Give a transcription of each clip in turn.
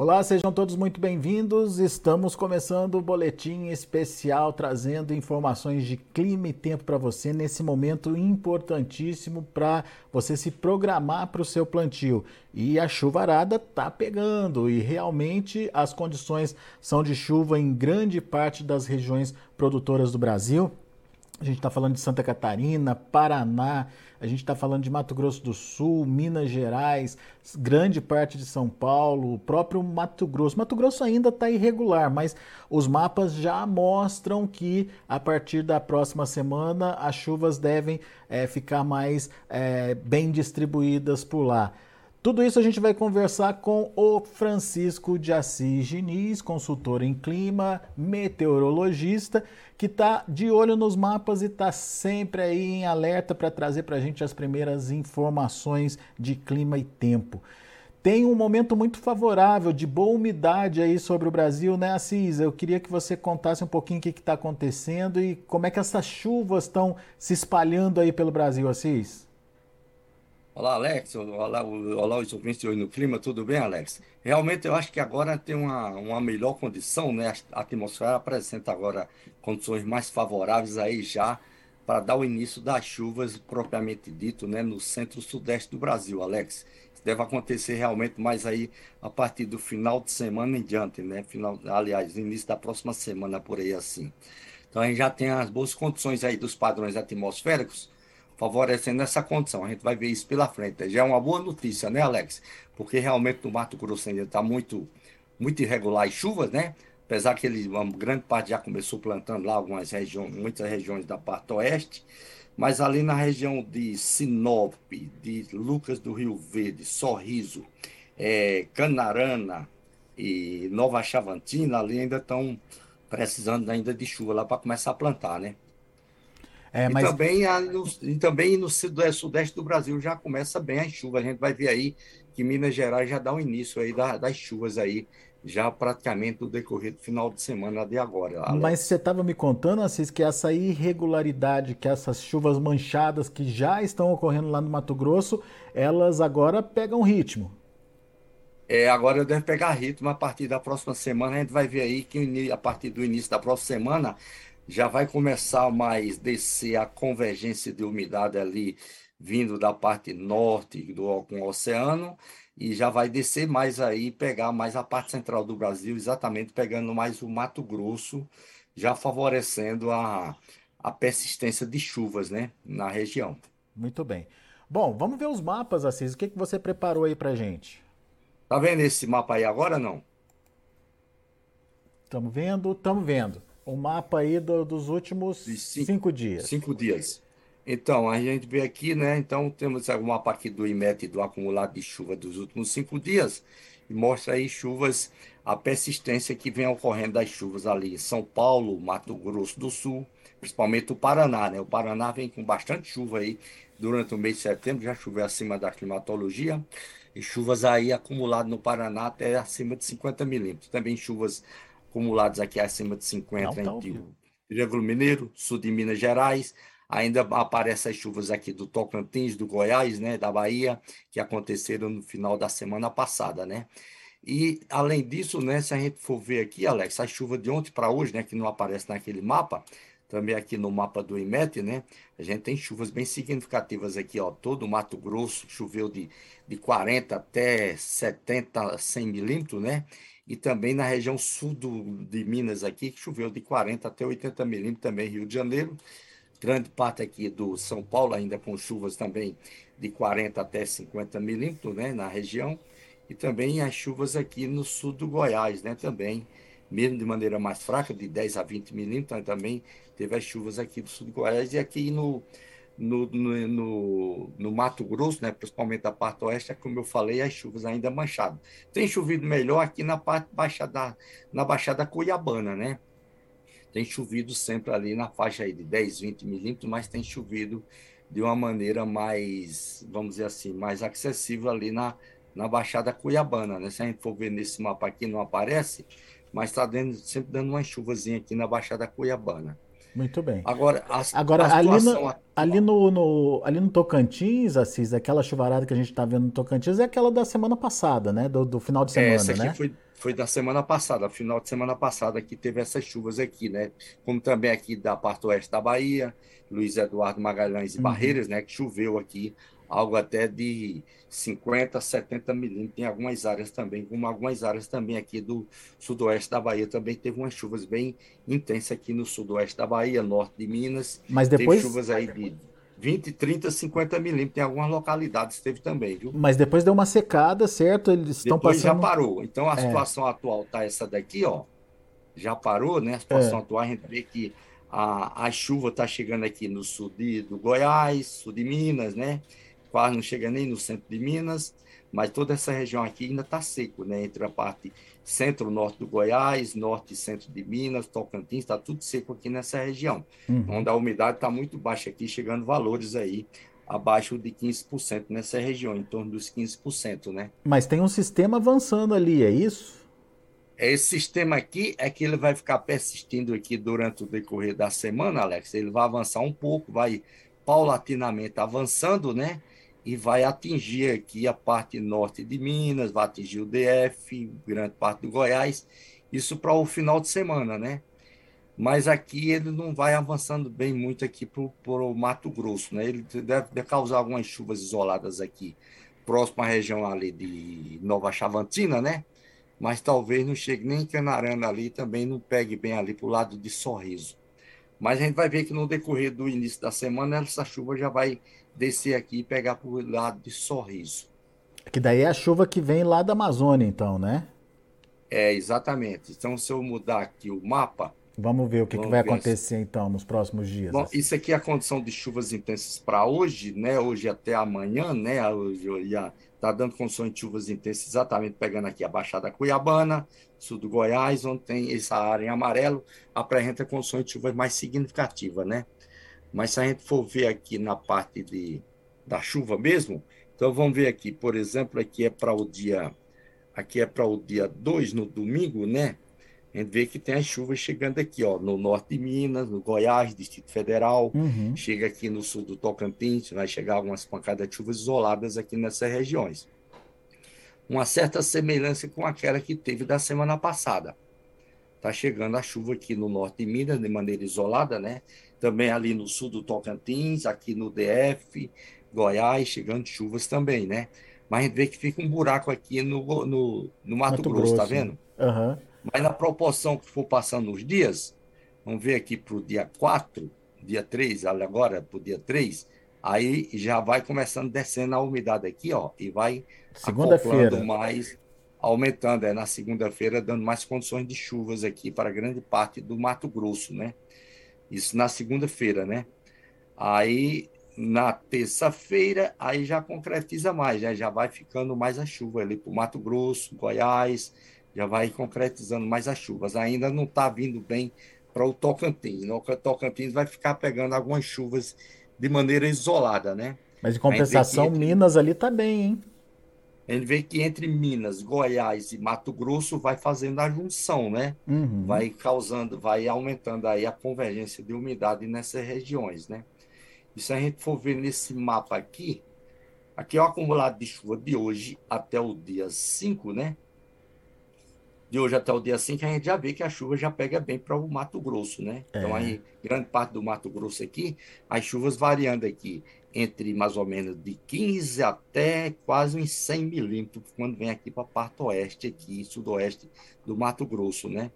Olá, sejam todos muito bem-vindos. Estamos começando o boletim especial trazendo informações de clima e tempo para você nesse momento importantíssimo para você se programar para o seu plantio. E a chuvarada tá pegando e realmente as condições são de chuva em grande parte das regiões produtoras do Brasil. A gente está falando de Santa Catarina, Paraná, a gente está falando de Mato Grosso do Sul, Minas Gerais, grande parte de São Paulo, o próprio Mato Grosso. Mato Grosso ainda está irregular, mas os mapas já mostram que a partir da próxima semana as chuvas devem é, ficar mais é, bem distribuídas por lá. Tudo isso a gente vai conversar com o Francisco de Assis Diniz, consultor em clima, meteorologista, que está de olho nos mapas e está sempre aí em alerta para trazer para a gente as primeiras informações de clima e tempo. Tem um momento muito favorável, de boa umidade aí sobre o Brasil, né, Assis? Eu queria que você contasse um pouquinho o que está acontecendo e como é que essas chuvas estão se espalhando aí pelo Brasil, Assis. Olá, Alex. Olá, olá os ouvintes Hoje no Clima. Tudo bem, Alex? Realmente, eu acho que agora tem uma, uma melhor condição, né? A atmosfera apresenta agora condições mais favoráveis aí já para dar o início das chuvas propriamente dito, né? No centro-sudeste do Brasil, Alex. Isso deve acontecer realmente mais aí a partir do final de semana em diante, né? Final, aliás, início da próxima semana, por aí assim. Então, a gente já tem as boas condições aí dos padrões atmosféricos favorecendo essa condição. A gente vai ver isso pela frente. Já é uma boa notícia, né, Alex? Porque realmente no Mato Grosso ainda está muito, muito irregular as chuvas, né? Apesar que ele, uma grande parte já começou plantando lá algumas regiões, muitas regiões da parte oeste, mas ali na região de Sinop, de Lucas do Rio Verde, Sorriso, é, Canarana e Nova Chavantina, ali ainda estão precisando ainda de chuva lá para começar a plantar, né? É, mas... e, também a, no, e também no sudeste do Brasil já começa bem as chuvas. A gente vai ver aí que Minas Gerais já dá o início aí da, das chuvas aí, já praticamente no decorrer do final de semana de agora. Alex. Mas você estava me contando, Assis, que essa irregularidade, que essas chuvas manchadas que já estão ocorrendo lá no Mato Grosso, elas agora pegam ritmo. É, agora deve pegar ritmo a partir da próxima semana. A gente vai ver aí que a partir do início da próxima semana já vai começar mais descer a convergência de umidade ali vindo da parte norte do com o oceano e já vai descer mais aí, pegar mais a parte central do Brasil, exatamente pegando mais o Mato Grosso, já favorecendo a, a persistência de chuvas, né, na região. Muito bem. Bom, vamos ver os mapas, Assis. O que, que você preparou aí pra gente? Tá vendo esse mapa aí agora não? Estamos vendo, estamos vendo o mapa aí do, dos últimos cinco, cinco, dias. Cinco dias. Então, a gente vê aqui, né? Então, temos o mapa aqui do IMET do acumulado de chuva dos últimos cinco dias e mostra aí chuvas, a persistência que vem ocorrendo das chuvas ali em São Paulo, Mato Grosso do Sul, principalmente o Paraná, né? O Paraná vem com bastante chuva aí durante o mês de setembro, já choveu acima da climatologia, e chuvas aí acumuladas no Paraná até acima de 50 milímetros. Também chuvas acumulados aqui acima de 50 Não, entre o Triângulo Mineiro, sul de Minas Gerais. Ainda aparecem as chuvas aqui do Tocantins, do Goiás, né, da Bahia, que aconteceram no final da semana passada, né? E além disso, né, se a gente for ver aqui, Alex, a chuva de ontem para hoje, né, que não aparece naquele mapa, também aqui no mapa do IMET, né? A gente tem chuvas bem significativas aqui, ó. Todo o Mato Grosso choveu de, de 40 até 70, 100 milímetros, né? E também na região sul do, de Minas aqui, que choveu de 40 até 80 milímetros, também Rio de Janeiro. Grande parte aqui do São Paulo, ainda com chuvas também de 40 até 50 milímetros né, na região. E também as chuvas aqui no sul do Goiás, né, também, mesmo de maneira mais fraca, de 10 a 20 milímetros, também teve as chuvas aqui do sul do Goiás. E aqui no, no, no, no, no, Mato Grosso, né, principalmente da parte oeste, é como eu falei, as chuvas ainda manchadas. Tem chovido melhor aqui na parte baixada, na Baixada Cuiabana, né? Tem chovido sempre ali na faixa aí de 10, 20 milímetros, mas tem chovido de uma maneira mais, vamos dizer assim, mais acessível ali na, na Baixada Cuiabana, né? Se a gente for ver nesse mapa aqui, não aparece, mas está sempre dando uma chuvazinha aqui na Baixada Cuiabana. Muito bem. Agora, a, Agora a ali, no, ali, no, no, ali no Tocantins, Assis, aquela chuvarada que a gente está vendo no Tocantins é aquela da semana passada, né? Do, do final de semana, é, essa aqui né? Foi, foi da semana passada, final de semana passada que teve essas chuvas aqui, né? Como também aqui da parte oeste da Bahia, Luiz Eduardo Magalhães e uhum. Barreiras, né? Que choveu aqui algo até de 50, 70 milímetros em algumas áreas também, como algumas áreas também aqui do sudoeste da Bahia também teve umas chuvas bem intensas aqui no sudoeste da Bahia, norte de Minas. Mas depois teve chuvas aí de 20, 30, 50 milímetros em algumas localidades teve também, viu? Mas depois deu uma secada, certo? Eles estão depois passando. já parou. Então a é. situação atual tá essa daqui, ó. Já parou, né? A situação é. atual a gente vê que a, a chuva está chegando aqui no sul de, do Goiás, sul de Minas, né? Quase não chega nem no centro de Minas, mas toda essa região aqui ainda está seco, né? Entre a parte centro-norte do Goiás, norte e centro de Minas, Tocantins, está tudo seco aqui nessa região, uhum. onde a umidade está muito baixa aqui, chegando valores aí abaixo de 15% nessa região, em torno dos 15%, né? Mas tem um sistema avançando ali, é isso? Esse sistema aqui é que ele vai ficar persistindo aqui durante o decorrer da semana, Alex. Ele vai avançar um pouco, vai paulatinamente avançando, né? E vai atingir aqui a parte norte de Minas, vai atingir o DF, grande parte do Goiás, isso para o final de semana, né? Mas aqui ele não vai avançando bem muito aqui para o Mato Grosso, né? Ele deve, causar algumas chuvas isoladas aqui, próximo à região ali de Nova Chavantina, né? Mas talvez não chegue nem em Canarana ali, também não pegue bem ali para o lado de Sorriso. Mas a gente vai ver que no decorrer do início da semana, essa chuva já vai descer aqui e pegar para o lado de Sorriso. Que daí é a chuva que vem lá da Amazônia, então, né? É, exatamente. Então, se eu mudar aqui o mapa. Vamos ver o que, que vai acontecer, assim. então, nos próximos dias. Bom, isso aqui é a condição de chuvas intensas para hoje, né? Hoje até amanhã, né? Hoje já está dando condições de chuvas intensas, exatamente pegando aqui a Baixada Cuiabana, sul do Goiás, onde tem essa área em amarelo, apresenta condições de chuvas mais significativas, né? Mas se a gente for ver aqui na parte de, da chuva mesmo, então vamos ver aqui, por exemplo, aqui é para o dia aqui é para o dia 2, no domingo, né? A gente vê que tem as chuvas chegando aqui, ó, no norte de Minas, no Goiás, Distrito Federal, uhum. chega aqui no sul do Tocantins, vai chegar algumas pancadas de chuvas isoladas aqui nessas regiões. Uma certa semelhança com aquela que teve da semana passada. Está chegando a chuva aqui no norte de Minas de maneira isolada, né? Também ali no sul do Tocantins, aqui no DF, Goiás, chegando chuvas também, né? Mas a gente vê que fica um buraco aqui no, no, no Mato, Mato Grosso, tá Grosso, tá vendo? Uhum. Mas na proporção que for passando os dias, vamos ver aqui para o dia 4, dia 3, agora para o dia 3, aí já vai começando descendo a umidade aqui, ó, e vai acoplando mais, aumentando, é na segunda-feira, dando mais condições de chuvas aqui para grande parte do Mato Grosso, né? Isso na segunda-feira, né? Aí na terça-feira, aí já concretiza mais, né? já vai ficando mais a chuva ali para o Mato Grosso, Goiás, já vai concretizando mais as chuvas. Ainda não está vindo bem para o Tocantins. Né? O Tocantins vai ficar pegando algumas chuvas de maneira isolada, né? Mas em compensação. Minas ali está bem, hein? A gente vê que entre Minas, Goiás e Mato Grosso vai fazendo a junção, né? Uhum. Vai causando, vai aumentando aí a convergência de umidade nessas regiões, né? E se a gente for ver nesse mapa aqui, aqui é o acumulado de chuva de hoje até o dia 5, né? De hoje até o dia 5, a gente já vê que a chuva já pega bem para o Mato Grosso, né? É. Então, aí, grande parte do Mato Grosso aqui, as chuvas variando aqui entre mais ou menos de 15 até quase uns 100 milímetros, quando vem aqui para a parte oeste, aqui, sudoeste do Mato Grosso, né?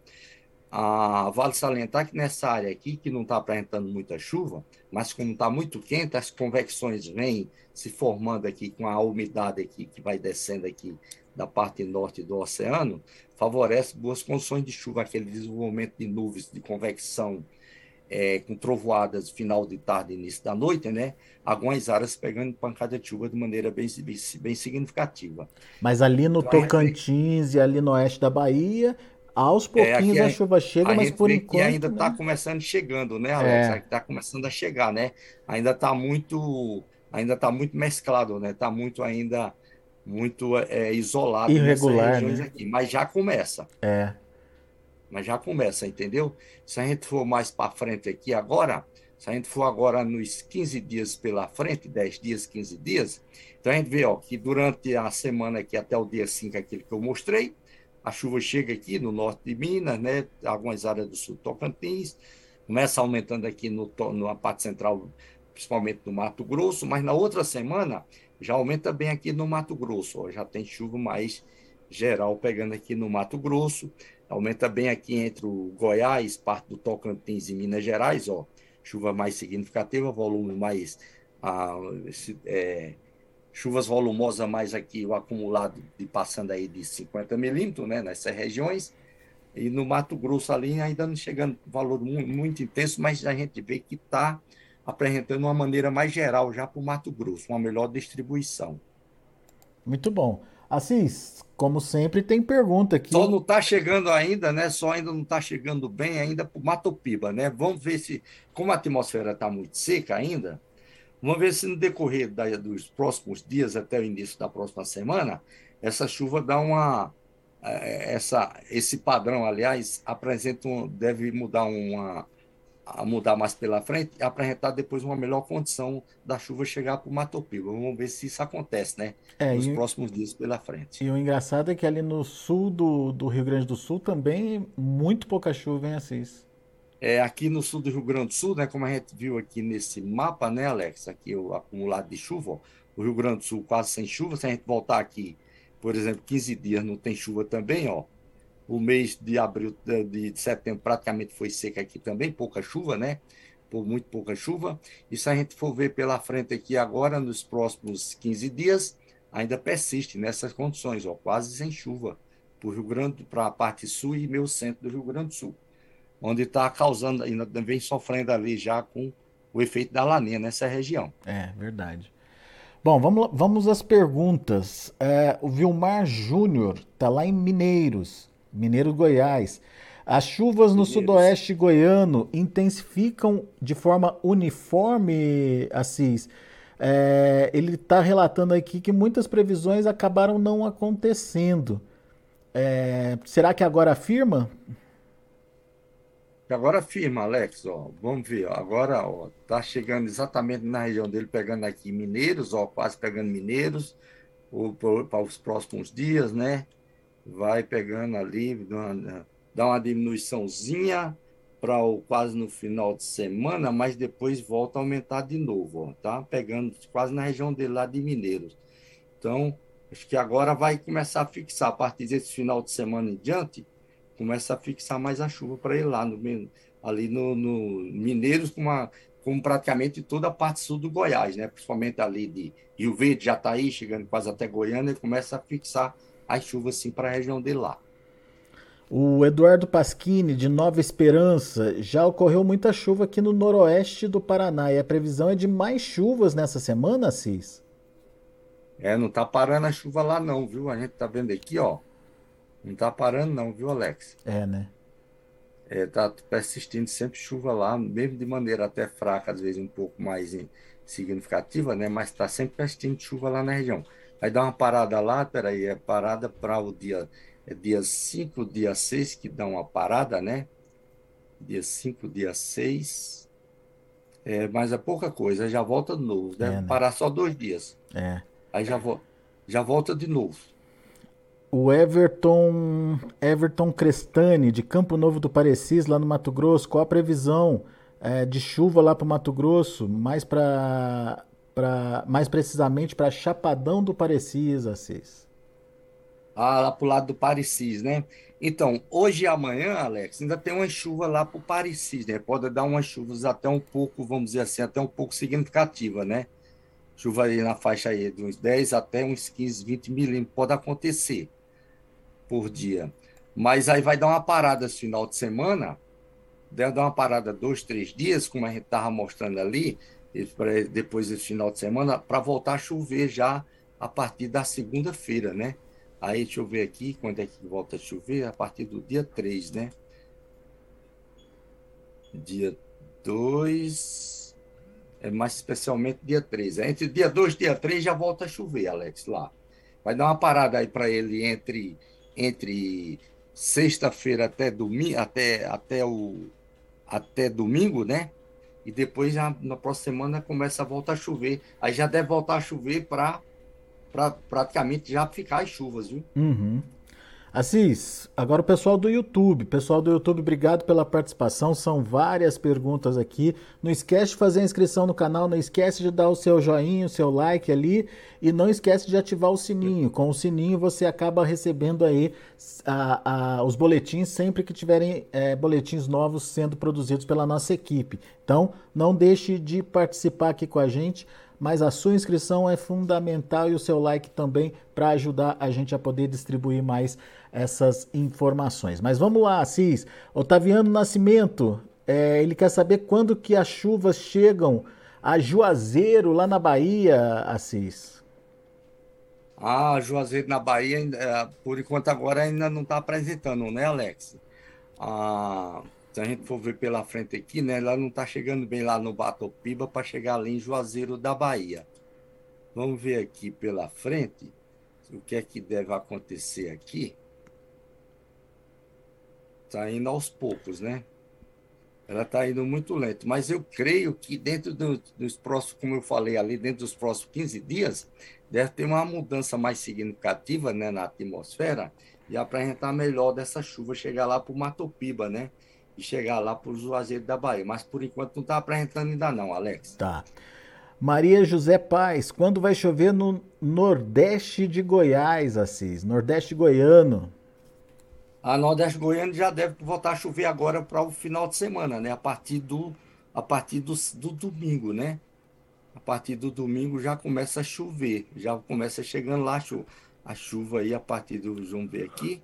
Ah, vale salientar que nessa área aqui, que não está apresentando muita chuva, mas como está muito quente, as convecções vêm se formando aqui com a umidade aqui que vai descendo aqui da parte norte do oceano, favorece boas condições de chuva, aquele desenvolvimento de nuvens de convecção é, com trovoadas final de tarde e início da noite, né? Algumas áreas pegando pancada de chuva de maneira bem, bem, bem significativa. Mas ali no então, Tocantins gente... e ali no oeste da Bahia, aos é, pouquinhos é, a, a, chuva chega, mas por enquanto. E ainda está né? começando chegando, né, Alex? É. Está começando a chegar, né? Ainda está muito, ainda está muito mesclado, né? Está muito ainda muito é, isolado irregular, né? aqui, mas já começa. É. mas já começa, entendeu? Se a gente for mais para frente aqui agora, se a gente for agora nos 15 dias pela frente, 10 dias, 15 dias, então a gente vê ó, que durante a semana aqui, até o dia 5, aquele que eu mostrei, a chuva chega aqui no norte de Minas, né, algumas áreas do sul Tocantins, começa aumentando aqui no, na parte central, principalmente no Mato Grosso, mas na outra semana já aumenta bem aqui no Mato Grosso, ó, já tem chuva mais geral pegando aqui no Mato Grosso, aumenta bem aqui entre o Goiás, parte do Tocantins e Minas Gerais, ó, chuva mais significativa, volume mais ah, é, chuvas volumosas mais aqui, o acumulado de passando aí de 50 milímetros, né, nessas regiões, e no Mato Grosso ali ainda não chegando valor muito, muito intenso, mas a gente vê que está apresentando uma maneira mais geral já para o Mato Grosso, uma melhor distribuição. Muito bom. Assis, como sempre, tem pergunta aqui. Só não está chegando ainda, né? Só ainda não está chegando bem ainda para o Mato Piba, né? Vamos ver se, como a atmosfera está muito seca ainda, vamos ver se no decorrer da, dos próximos dias até o início da próxima semana, essa chuva dá uma é, essa, esse padrão, aliás, apresenta um, deve mudar uma, a mudar mais pela frente e apresentar depois uma melhor condição da chuva chegar para o Mato Piba. Vamos ver se isso acontece, né? É, Nos e, próximos dias pela frente. E o engraçado é que ali no sul do, do Rio Grande do Sul também muito pouca chuva, hein, Assis? É, aqui no sul do Rio Grande do Sul, né, como a gente viu aqui nesse mapa, né, Alex, aqui o acumulado de chuva, ó, o Rio Grande do Sul quase sem chuva, se a gente voltar aqui por exemplo, 15 dias não tem chuva também, ó. O mês de abril, de setembro praticamente foi seca aqui também, pouca chuva, né? Por muito pouca chuva. E se a gente for ver pela frente aqui agora, nos próximos 15 dias, ainda persiste nessas condições, ó, quase sem chuva para Rio Grande, para a parte sul e meio centro do Rio Grande do Sul, onde está causando, ainda vem sofrendo ali já com o efeito da laninha nessa região. É, verdade. Bom, vamos, vamos às perguntas. É, o Vilmar Júnior está lá em Mineiros, Mineiros, Goiás. As chuvas no Mineiros. sudoeste goiano intensificam de forma uniforme, Assis? É, ele está relatando aqui que muitas previsões acabaram não acontecendo. É, será que agora afirma? Agora firma, Alex, ó, vamos ver. Agora, ó, tá chegando exatamente na região dele, pegando aqui mineiros, ó, quase pegando mineiros, para os próximos dias, né? Vai pegando ali, dá uma diminuiçãozinha para quase no final de semana, mas depois volta a aumentar de novo, ó, tá? Pegando quase na região dele lá de Mineiros. Então, acho que agora vai começar a fixar a partir desse final de semana em diante começa a fixar mais a chuva para ir lá no, ali no, no Mineiros, com, uma, com praticamente toda a parte sul do Goiás, né? principalmente ali de Rio Verde, já está aí chegando quase até Goiânia, e começa a fixar as chuvas assim, para a região de lá. O Eduardo Pasquini, de Nova Esperança, já ocorreu muita chuva aqui no noroeste do Paraná e a previsão é de mais chuvas nessa semana, Cis? É, não tá parando a chuva lá não, viu? A gente tá vendo aqui, ó, não tá parando não, viu, Alex? É, né? É, tá persistindo sempre chuva lá, mesmo de maneira até fraca, às vezes um pouco mais significativa, né? Mas tá sempre persistindo chuva lá na região. Vai dar uma parada lá, peraí, é parada para o dia, é dia 5, dia 6, que dá uma parada, né? Dia 5, dia 6. É, mas é pouca coisa, já volta de novo. Deve é, né? parar só dois dias. É. Aí já, vo já volta de novo. O Everton, Everton Crestani, de Campo Novo do Parecis, lá no Mato Grosso, qual a previsão é, de chuva lá para o Mato Grosso, mais, pra, mais precisamente para Chapadão do Parecis, Assis? Ah, lá para o lado do Parecis, né? Então, hoje e amanhã, Alex, ainda tem uma chuva lá para o Parecis, né? Pode dar umas chuvas até um pouco, vamos dizer assim, até um pouco significativa, né? Chuva aí na faixa aí de uns 10 até uns 15, 20 milímetros, pode acontecer por dia. Mas aí vai dar uma parada esse final de semana, deve dar uma parada dois, três dias, como a gente estava mostrando ali, depois desse final de semana, para voltar a chover já a partir da segunda-feira, né? Aí deixa eu ver aqui quando é que volta a chover, a partir do dia 3, né? Dia 2, é mais especialmente dia 3. Entre dia 2 e dia 3 já volta a chover, Alex, lá. Vai dar uma parada aí para ele entre entre sexta-feira até domingo, até, até, o, até domingo, né? E depois, já, na próxima semana, começa a voltar a chover. Aí já deve voltar a chover para pra, praticamente já ficar as chuvas, viu? Uhum. Assis, agora o pessoal do YouTube. Pessoal do YouTube, obrigado pela participação. São várias perguntas aqui. Não esquece de fazer a inscrição no canal, não esquece de dar o seu joinha, o seu like ali e não esquece de ativar o sininho. Com o sininho você acaba recebendo aí a, a, os boletins sempre que tiverem é, boletins novos sendo produzidos pela nossa equipe. Então, não deixe de participar aqui com a gente mas a sua inscrição é fundamental e o seu like também para ajudar a gente a poder distribuir mais essas informações. Mas vamos lá, Assis. Otaviano Nascimento, é, ele quer saber quando que as chuvas chegam a Juazeiro, lá na Bahia, Assis. Ah, Juazeiro na Bahia, é, por enquanto agora ainda não está apresentando, né, Alex? Ah, se a gente for ver pela frente aqui, né, ela não está chegando bem lá no Batopiba para chegar ali em Juazeiro da Bahia. Vamos ver aqui pela frente o que é que deve acontecer aqui. Está indo aos poucos, né? Ela está indo muito lento, mas eu creio que dentro do, dos próximos, como eu falei ali, dentro dos próximos 15 dias, deve ter uma mudança mais significativa né, na atmosfera e apresentar melhor dessa chuva chegar lá para o Matopiba, né? E chegar lá para o Juazeiro da Bahia. Mas por enquanto não está apresentando ainda não, Alex. Tá. Maria José Paz, quando vai chover no Nordeste de Goiás, Assis? Nordeste goiano a Nordeste Goiano já deve voltar a chover agora para o final de semana, né? A partir do, a partir do, do domingo, né? A partir do domingo já começa a chover, já começa chegando lá a chuva, a chuva aí a partir do, vamos ver aqui,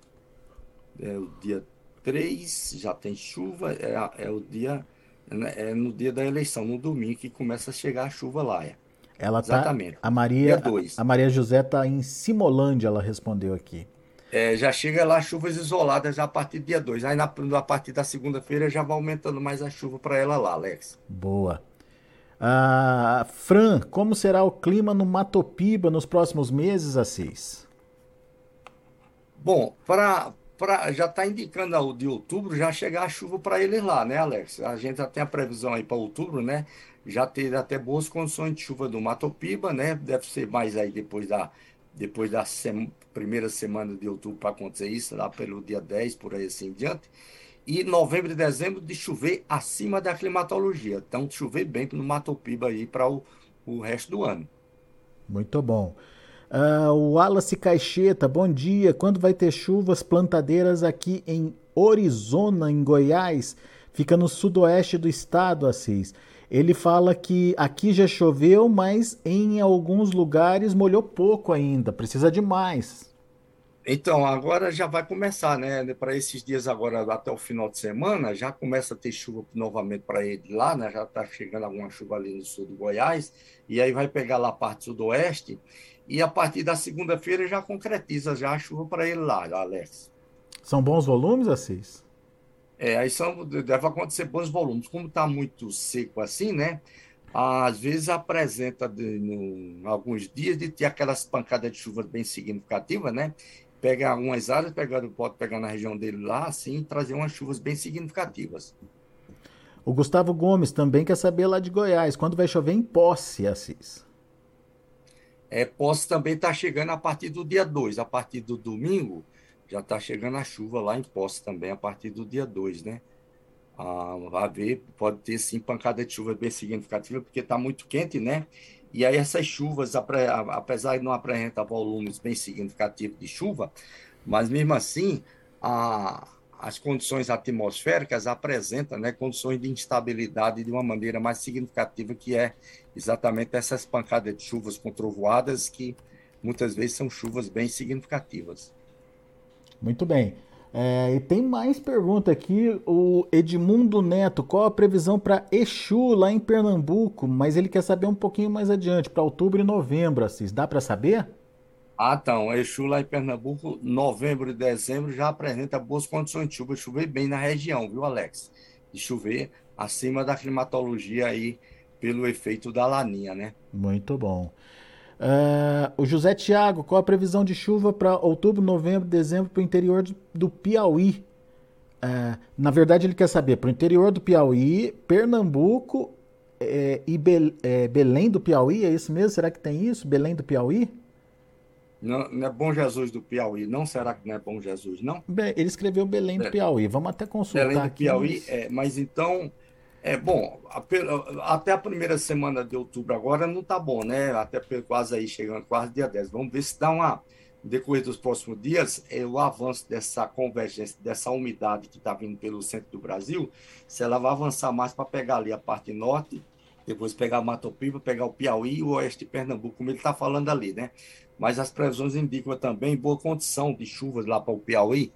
é o dia 3, já tem chuva, é, é o dia, é no dia da eleição, no domingo que começa a chegar a chuva lá. É. Ela tá, Exatamente. a Maria, a, a Maria José está em Simolândia, ela respondeu aqui. É, já chega lá chuvas isoladas já a partir do dia 2. Aí na, a partir da segunda-feira já vai aumentando mais a chuva para ela lá, Alex. Boa. Ah, Fran, como será o clima no Matopiba nos próximos meses, Assis? Bom, para já está indicando o de outubro já chegar a chuva para eles lá, né, Alex? A gente já tem a previsão aí para outubro, né? Já ter até boas condições de chuva do Matopiba, né? Deve ser mais aí depois da depois da primeira semana de outubro para acontecer isso, lá pelo dia 10, por aí assim em diante. E novembro e dezembro de chover acima da climatologia. Então, chover bem no Mato Piba aí para o, o resto do ano. Muito bom. Uh, o Wallace Caixeta, bom dia. Quando vai ter chuvas plantadeiras aqui em Orizona, em Goiás? Fica no sudoeste do estado, Assis ele fala que aqui já choveu, mas em alguns lugares molhou pouco ainda, precisa de mais. Então, agora já vai começar, né? Para esses dias agora, até o final de semana, já começa a ter chuva novamente para ele lá, né? Já está chegando alguma chuva ali no sul do Goiás, e aí vai pegar lá a parte sudoeste, e a partir da segunda-feira já concretiza já a chuva para ele lá, Alex. São bons volumes, Assis? É, aí são, deve acontecer bons volumes. Como está muito seco assim, né? Às vezes apresenta de, no, alguns dias de ter aquelas pancadas de chuva bem significativas, né? Pega algumas áreas, pega, pode pegar na região dele lá, assim, e trazer umas chuvas bem significativas. O Gustavo Gomes também quer saber lá de Goiás, quando vai chover em Posse, Assis? É, Posse também está chegando a partir do dia 2, a partir do domingo, já está chegando a chuva lá em Poços também a partir do dia 2, né? Ah, vai ver, pode ter sim pancada de chuva bem significativa, porque está muito quente, né? E aí essas chuvas, apesar de não apresentar volumes bem significativos de chuva, mas mesmo assim, a, as condições atmosféricas apresentam né, condições de instabilidade de uma maneira mais significativa, que é exatamente essas pancadas de chuvas com trovoadas, que muitas vezes são chuvas bem significativas. Muito bem. É, e tem mais pergunta aqui. O Edmundo Neto, qual a previsão para Exu lá em Pernambuco? Mas ele quer saber um pouquinho mais adiante, para outubro e novembro, Assis. Dá para saber? Ah, então. Exu lá em Pernambuco, novembro e dezembro já apresenta boas condições de chuva. Chover bem na região, viu, Alex? De chover acima da climatologia aí, pelo efeito da laninha, né? Muito bom. Uh, o José Tiago, qual a previsão de chuva para outubro, novembro, dezembro para o interior do Piauí? Uh, na verdade, ele quer saber para o interior do Piauí, Pernambuco é, e Be é, Belém do Piauí, é isso mesmo? Será que tem isso? Belém do Piauí? Não, não, é Bom Jesus do Piauí, não? Será que não é Bom Jesus, não? Bem, ele escreveu Belém do Piauí, vamos até consultar Belém do aqui, Piauí, mas... É, mas então, é bom, até a primeira semana de outubro agora não tá bom, né? Até quase aí, chegando quase dia 10. Vamos ver se dá uma, no decorrer dos próximos dias, é, o avanço dessa convergência, dessa umidade que está vindo pelo centro do Brasil, se ela vai avançar mais para pegar ali a parte norte, depois pegar Mato Piba, pegar o Piauí e o oeste de Pernambuco, como ele está falando ali, né? Mas as previsões indicam também boa condição de chuvas lá para o Piauí,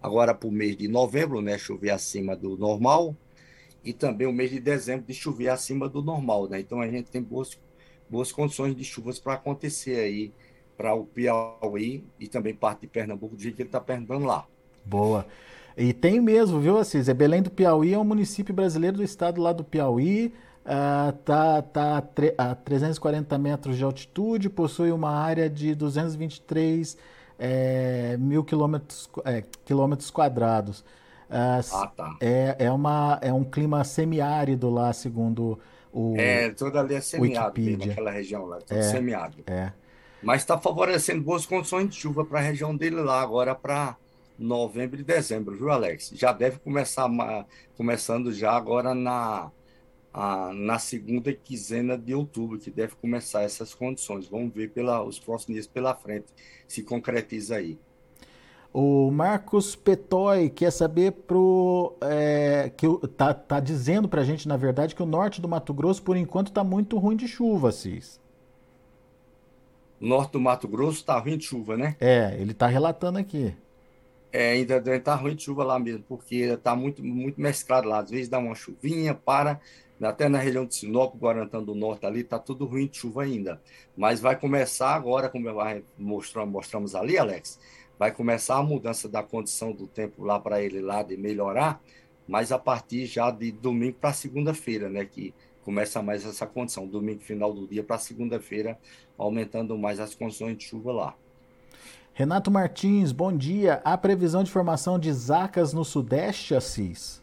agora para o mês de novembro, né? Chover acima do normal, e também o mês de dezembro de chover acima do normal, né? Então a gente tem boas, boas condições de chuvas para acontecer aí para o Piauí e também parte de Pernambuco, do jeito que ele está perguntando lá. Boa. E tem mesmo, viu, Assis? É Belém do Piauí é um município brasileiro do estado lá do Piauí. Uh, tá, tá a 340 metros de altitude, possui uma área de 223 é, mil quilômetros, é, quilômetros quadrados. Ah, tá. é, é, uma, é um clima semiárido lá, segundo o. É, toda ali é semiárido, naquela região lá, é, semiárido. É. Mas está favorecendo boas condições de chuva para a região dele lá, agora para novembro e dezembro, viu, Alex? Já deve começar, começando já agora na, a, na segunda quinzena de outubro, que deve começar essas condições. Vamos ver pela, os próximos dias pela frente se concretiza aí. O Marcos Petói quer saber pro é, que tá, tá dizendo para a gente na verdade que o norte do Mato Grosso por enquanto está muito ruim de chuva, Cis norte do Mato Grosso está ruim de chuva, né? É, ele está relatando aqui. É, ainda está ruim de chuva lá mesmo, porque está muito, muito mesclado lá. Às vezes dá uma chuvinha, para, até na região de Sinop, Guarantã do Norte ali, está tudo ruim de chuva ainda. Mas vai começar agora, como mostramos, mostramos ali, Alex, vai começar a mudança da condição do tempo lá para ele lá de melhorar, mas a partir já de domingo para segunda-feira, né? Que começa mais essa condição, domingo final do dia para segunda-feira, aumentando mais as condições de chuva lá. Renato Martins, bom dia. Há previsão de formação de zacas no Sudeste, Assis?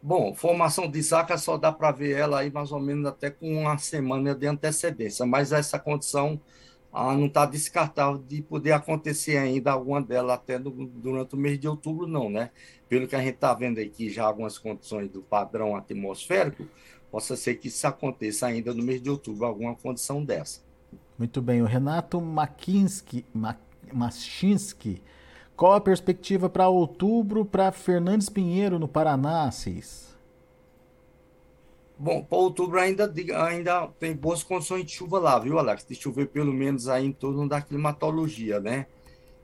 Bom, formação de zaca só dá para ver ela aí mais ou menos até com uma semana de antecedência, mas essa condição ah, não está descartável de poder acontecer ainda alguma delas até durante o mês de outubro, não, né? Pelo que a gente está vendo aqui já algumas condições do padrão atmosférico, possa ser que isso aconteça ainda no mês de outubro, alguma condição dessa. Muito bem, o Renato Makinski, Machinski, qual a perspectiva para outubro para Fernandes Pinheiro, no Paraná, Assis? Bom, para outubro ainda, ainda tem boas condições de chuva lá, viu, Alex? De chover pelo menos aí em torno da climatologia, né?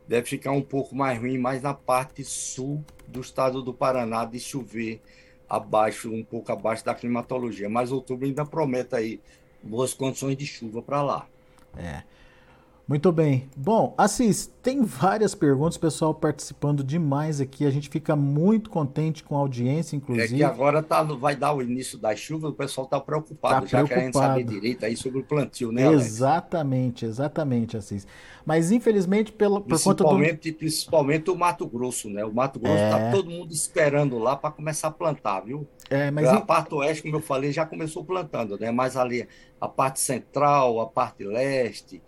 Deve ficar um pouco mais ruim, mais na parte sul do estado do Paraná, de chover abaixo, um pouco abaixo da climatologia. Mas outubro ainda promete aí boas condições de chuva para lá. É. Muito bem. Bom, Assis, tem várias perguntas, pessoal participando demais aqui. A gente fica muito contente com a audiência, inclusive. É que agora tá, vai dar o início das chuvas, o pessoal está preocupado, tá já preocupado. querendo saber direito aí sobre o plantio, né, Alex? Exatamente, exatamente, Assis. Mas infelizmente, pelo, por conta do. Principalmente o Mato Grosso, né? O Mato Grosso está é... todo mundo esperando lá para começar a plantar, viu? É, mas... A parte oeste, como eu falei, já começou plantando, né? Mas ali a parte central, a parte leste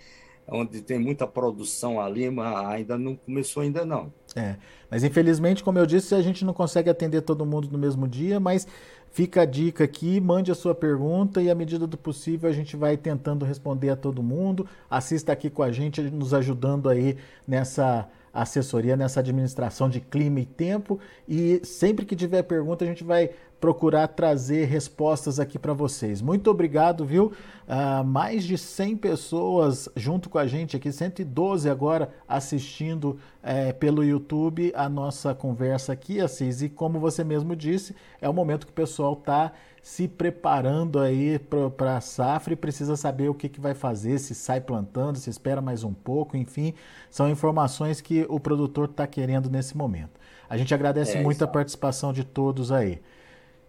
onde tem muita produção ali, mas ainda não começou ainda não. É, mas infelizmente, como eu disse, a gente não consegue atender todo mundo no mesmo dia, mas fica a dica aqui, mande a sua pergunta e à medida do possível a gente vai tentando responder a todo mundo. Assista aqui com a gente, nos ajudando aí nessa assessoria, nessa administração de clima e tempo e sempre que tiver pergunta a gente vai procurar trazer respostas aqui para vocês. Muito obrigado, viu? Uh, mais de 100 pessoas junto com a gente aqui, 112 agora assistindo é, pelo YouTube a nossa conversa aqui, Assis. E como você mesmo disse, é o momento que o pessoal está se preparando aí para a safra e precisa saber o que, que vai fazer, se sai plantando, se espera mais um pouco, enfim, são informações que o produtor está querendo nesse momento. A gente agradece é, muito a participação de todos aí.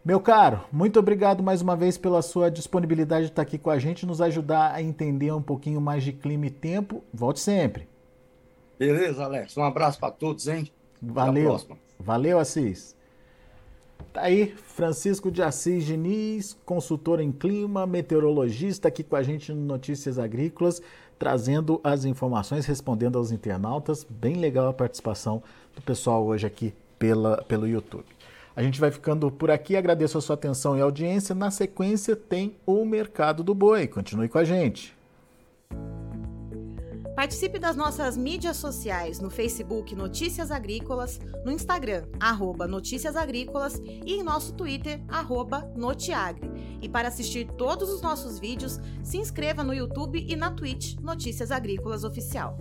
Meu caro, muito obrigado mais uma vez pela sua disponibilidade de estar aqui com a gente, nos ajudar a entender um pouquinho mais de clima e tempo. Volte sempre. Beleza, Alex. Um abraço para todos, hein? Valeu. Valeu, Assis. Tá aí, Francisco de Assis Diniz, consultor em clima, meteorologista, aqui com a gente no Notícias Agrícolas, trazendo as informações, respondendo aos internautas. Bem legal a participação do pessoal hoje aqui pela, pelo YouTube. A gente vai ficando por aqui, agradeço a sua atenção e audiência. Na sequência tem o Mercado do Boi. Continue com a gente. Participe das nossas mídias sociais no Facebook Notícias Agrícolas, no Instagram arroba Notícias Agrícolas e em nosso Twitter arroba Notiagre. E para assistir todos os nossos vídeos, se inscreva no YouTube e na Twitch Notícias Agrícolas Oficial.